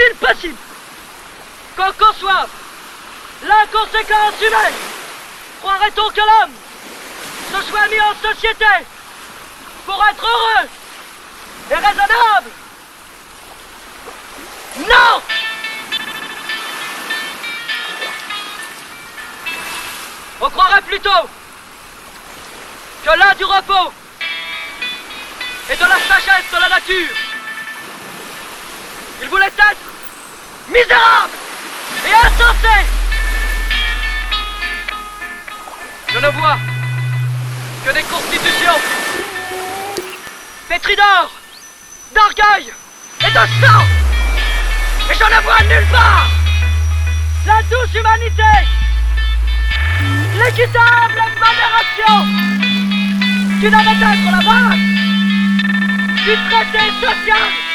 est-il possible qu'en conçoive l'inconséquence humaine. Croirait-on que l'homme se soit mis en société pour être heureux et raisonnable? Non! On croirait plutôt que l'un du repos et de la sagesse de la nature. Il voulait être misérable et insensé. Je ne vois que des constitutions pétries d'or, d'orgueil et de sang. Et je ne vois nulle part la douce humanité, l'équitable modération qui devait être la base du traité social.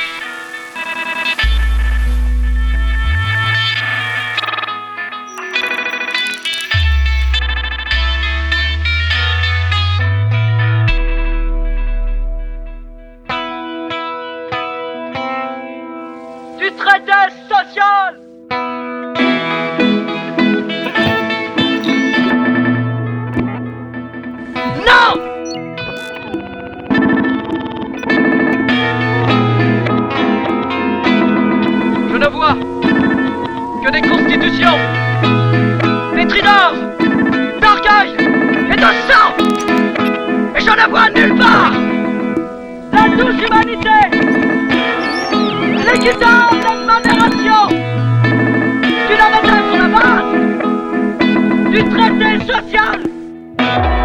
Que des constitutions pétries d'or, d'orgueil et de sang. Et je ne vois nulle part la douce humanité, l'équitable modération qui devait être la base du traité social.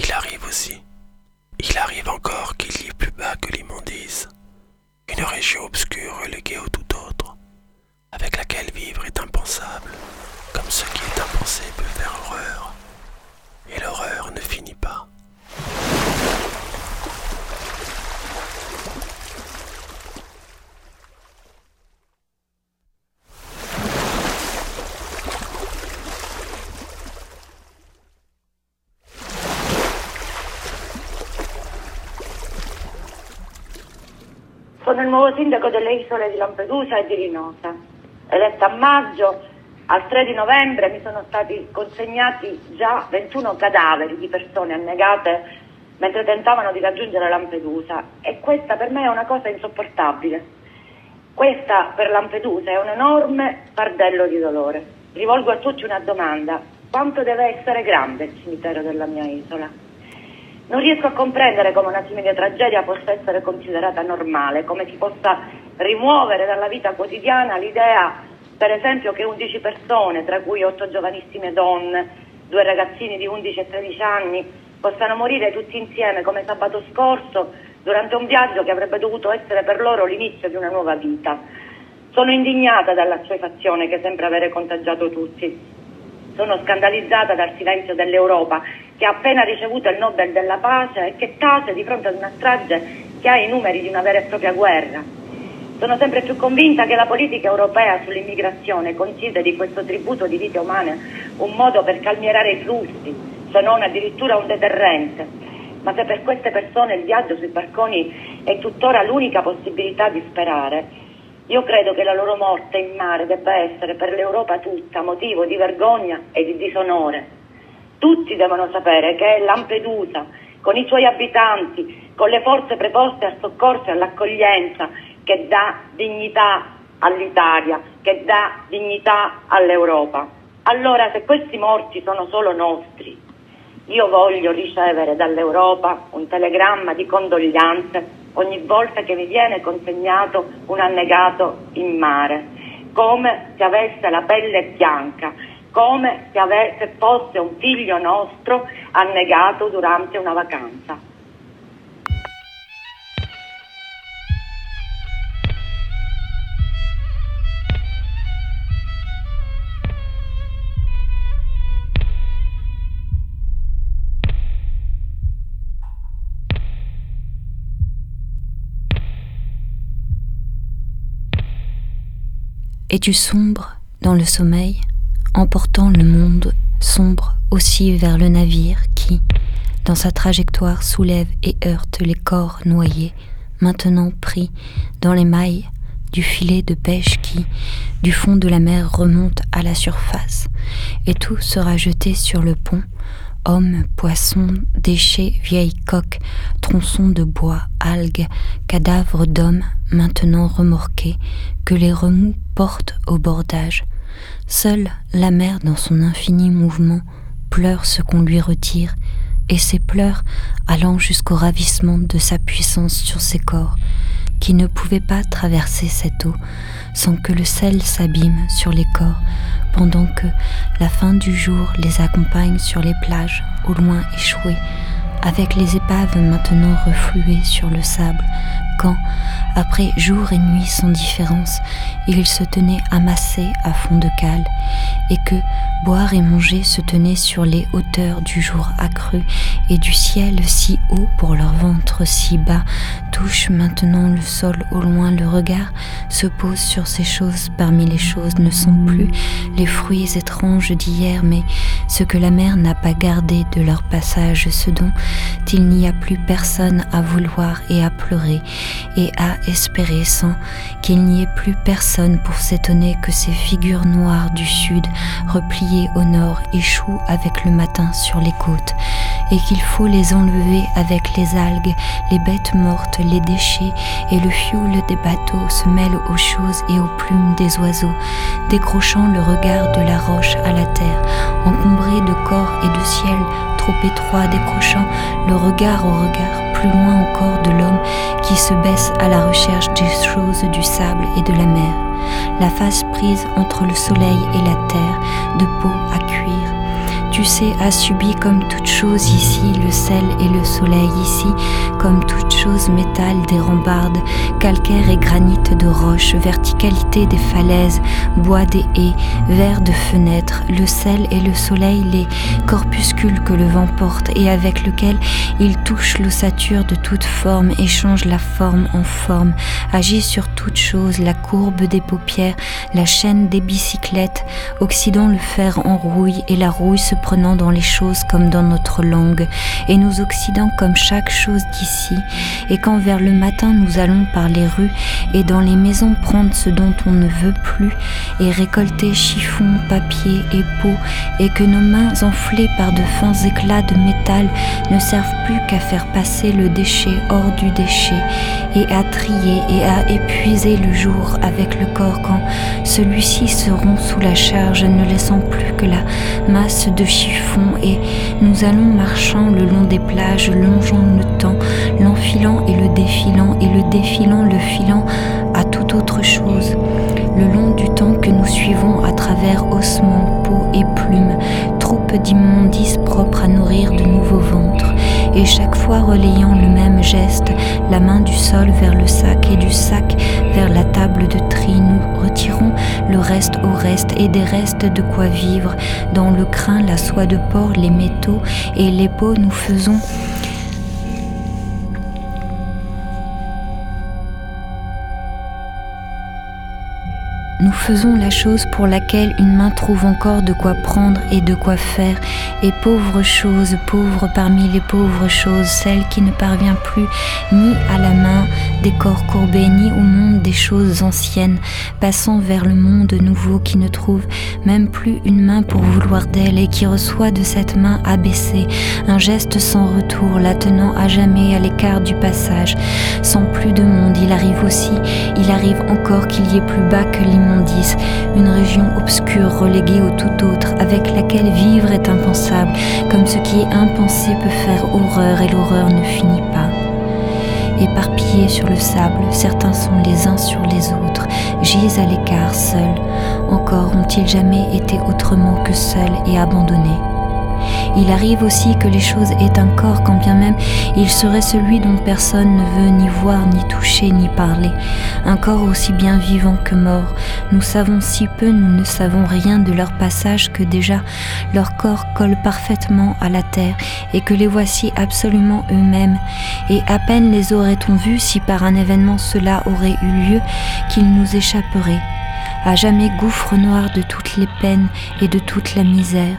Il arrive aussi, il arrive encore qu'il y ait plus bas que l'immondice, une région obscure reléguée au tout autre, avec laquelle vivre est impensable, comme ce qui est impensé peut faire horreur, et l'horreur ne finit pas. Sono il nuovo sindaco delle isole di Lampedusa e di Linosa. Eletta a maggio, al 3 di novembre mi sono stati consegnati già 21 cadaveri di persone annegate mentre tentavano di raggiungere Lampedusa e questa per me è una cosa insopportabile. Questa per Lampedusa è un enorme fardello di dolore. Rivolgo a tutti una domanda. Quanto deve essere grande il cimitero della mia isola? Non riesco a comprendere come una simile tragedia possa essere considerata normale, come si possa rimuovere dalla vita quotidiana l'idea, per esempio, che 11 persone, tra cui 8 giovanissime donne, due ragazzini di 11 e 13 anni, possano morire tutti insieme come sabato scorso durante un viaggio che avrebbe dovuto essere per loro l'inizio di una nuova vita. Sono indignata dalla che sembra avere contagiato tutti. Sono scandalizzata dal silenzio dell'Europa che ha appena ricevuto il Nobel della pace e che tace di fronte ad una strage che ha i numeri di una vera e propria guerra. Sono sempre più convinta che la politica europea sull'immigrazione consideri questo tributo di vite umane un modo per calmierare i flussi, se non addirittura un deterrente. Ma se per queste persone il viaggio sui barconi è tuttora l'unica possibilità di sperare, io credo che la loro morte in mare debba essere per l'Europa tutta motivo di vergogna e di disonore. Tutti devono sapere che Lampedusa, con i suoi abitanti, con le forze preposte al soccorso e all'accoglienza, che dà dignità all'Italia, che dà dignità all'Europa. Allora se questi morti sono solo nostri, io voglio ricevere dall'Europa un telegramma di condoglianze ogni volta che mi viene consegnato un annegato in mare, come se avesse la pelle bianca, come se, avesse, fosse un figlio nostro annegato durante una vacanza. Es-tu sombre dans le sommeil, emportant le monde sombre aussi vers le navire qui, dans sa trajectoire, soulève et heurte les corps noyés, maintenant pris dans les mailles du filet de pêche qui, du fond de la mer, remonte à la surface, et tout sera jeté sur le pont, hommes, poissons, déchets, vieilles coques, tronçons de bois, algues, cadavres d'hommes maintenant remorqués, que les remous portent au bordage. Seule la mer dans son infini mouvement pleure ce qu'on lui retire, et ses pleurs allant jusqu'au ravissement de sa puissance sur ses corps, qui ne pouvaient pas traverser cette eau sans que le sel s'abîme sur les corps, pendant que la fin du jour les accompagne sur les plages, au loin échouées, avec les épaves maintenant refluées sur le sable, quand, après jour et nuit sans différence, ils se tenaient amassés à fond de cale, et que boire et manger se tenaient sur les hauteurs du jour accru, et du ciel si haut pour leur ventre si bas, touche maintenant le sol au loin, le regard se pose sur ces choses, parmi les choses ne sont plus les fruits étranges d'hier, mais ce que la mer n'a pas gardé de leur passage, ce dont il n'y a plus personne à vouloir et à pleurer, et à espérer sans qu'il n'y ait plus personne pour s'étonner que ces figures noires du sud, repliées au nord, échouent avec le matin sur les côtes, et qu'il faut les enlever avec les algues, les bêtes mortes, les déchets, et le fioul des bateaux se mêle aux choses et aux plumes des oiseaux, décrochant le regard de la roche à la terre, encombré de corps et de ciel trop étroit, décrochant le regard au regard plus loin encore de l'homme qui se baisse à la recherche des choses du sable et de la mer, la face prise entre le soleil et la terre, de peau à cuire, tu sais, a subi comme toute chose ici le sel et le soleil ici, comme toute chose métal des rambardes, calcaire et granit de roches, verticalité des falaises, bois des haies, verre de fenêtres, le sel et le soleil, les corpuscules que le vent porte et avec lequel il touche l'ossature de toute forme, échange la forme en forme, agit sur toute chose, la courbe des paupières, la chaîne des bicyclettes, oxydant le fer en rouille et la rouille se prenant dans les choses comme dans notre langue, et nous occident comme chaque chose d'ici, et quand vers le matin nous allons par les rues et dans les maisons prendre ce dont on ne veut plus, et récolter chiffons, papier et peau, et que nos mains enflées par de fins éclats de métal ne servent plus qu'à faire passer le déchet hors du déchet, et à trier et à épuiser le jour avec le corps quand celui-ci seront sous la charge, ne laissant plus que la masse de chiffon et nous allons marchant le long des plages, longeant le temps, l'enfilant et le défilant, et le défilant le filant à toute autre chose. Le long du temps que nous suivons à travers ossements, peaux et plumes, troupe d'immondices propres à nourrir de nouveaux ventres et chaque fois relayant le même geste, la main du sol vers le sac et du sac vers la table de tri, nous retirons le reste au reste et des restes de quoi vivre, dans le crin, la soie de porc, les métaux et les peaux, nous faisons Nous faisons la chose pour laquelle une main trouve encore de quoi prendre et de quoi faire, et pauvre chose, pauvre parmi les pauvres choses, celle qui ne parvient plus ni à la main des corps courbés, ni au monde des choses anciennes, passant vers le monde nouveau qui ne trouve même plus une main pour vouloir d'elle et qui reçoit de cette main abaissée un geste sans retour, la tenant à jamais à l'écart du passage. Sans plus de monde, il arrive aussi, il arrive encore qu'il y ait plus bas que une région obscure reléguée au tout autre, avec laquelle vivre est impensable, comme ce qui est impensé peut faire horreur et l'horreur ne finit pas. Éparpillés sur le sable, certains sont les uns sur les autres, gisent à l'écart seuls. Encore ont-ils jamais été autrement que seuls et abandonnés il arrive aussi que les choses aient un corps quand bien même il serait celui dont personne ne veut ni voir, ni toucher, ni parler. Un corps aussi bien vivant que mort. Nous savons si peu, nous ne savons rien de leur passage que déjà leur corps colle parfaitement à la terre et que les voici absolument eux-mêmes. Et à peine les aurait-on vus si par un événement cela aurait eu lieu qu'ils nous échapperaient. À jamais gouffre noir de toutes les peines et de toute la misère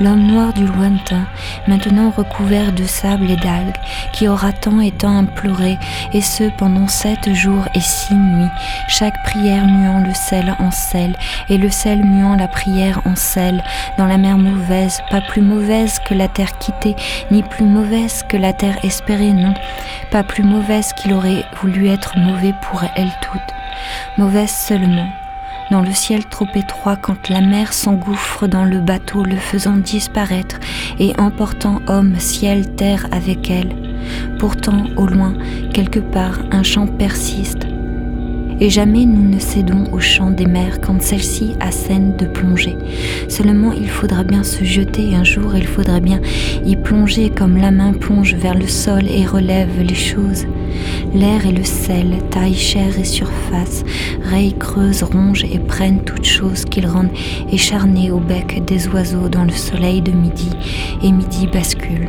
l'homme noir du lointain, maintenant recouvert de sable et d'algues, qui aura tant et tant imploré, et ce pendant sept jours et six nuits, chaque prière muant le sel en sel, et le sel muant la prière en sel, dans la mer mauvaise, pas plus mauvaise que la terre quittée, ni plus mauvaise que la terre espérée, non, pas plus mauvaise qu'il aurait voulu être mauvais pour elle toute, mauvaise seulement dans le ciel trop étroit quand la mer s'engouffre dans le bateau le faisant disparaître et emportant homme, ciel, terre avec elle. Pourtant, au loin, quelque part, un chant persiste, et jamais nous ne cédons au chant des mers quand celle-ci assène de plonger. Seulement il faudra bien se jeter un jour, il faudra bien y plonger comme la main plonge vers le sol et relève les choses. L'air et le sel, taille chair et surface, rayent, creusent, rongent et prennent toutes choses qu'ils rendent écharnées au bec des oiseaux dans le soleil de midi, et midi bascule.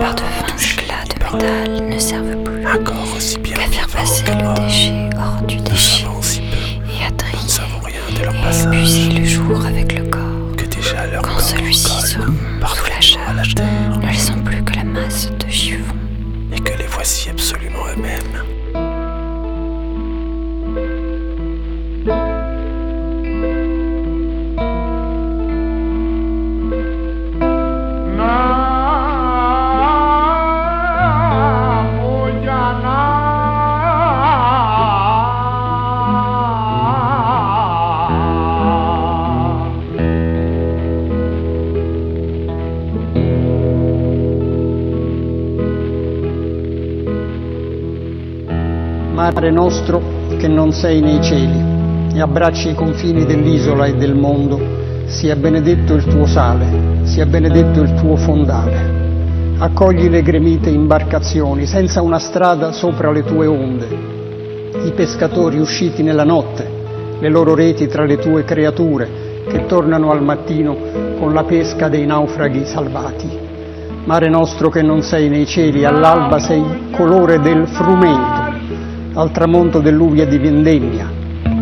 barres de vin éclat de métal ne servent plus qu'à faire passer le déchet. Mare nostro che non sei nei cieli e abbracci i confini dell'isola e del mondo, sia benedetto il tuo sale, sia benedetto il tuo fondale. Accogli le gremite imbarcazioni senza una strada sopra le tue onde, i pescatori usciti nella notte, le loro reti tra le tue creature che tornano al mattino con la pesca dei naufraghi salvati. Mare nostro che non sei nei cieli, all'alba sei colore del frumento, al tramonto dell'uvia di vendemmia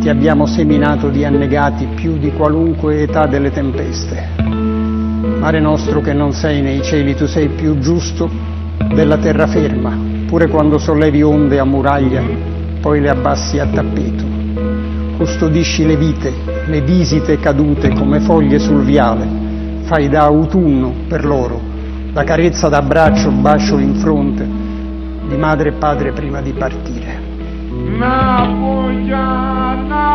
ti abbiamo seminato di annegati più di qualunque età delle tempeste. Mare nostro che non sei nei cieli, tu sei più giusto della terraferma, pure quando sollevi onde a muraglia, poi le abbassi a tappeto. Custodisci le vite, le visite cadute come foglie sul viale, fai da autunno per loro, la carezza d'abbraccio, bacio in fronte, di madre e padre prima di partire. Να πω για να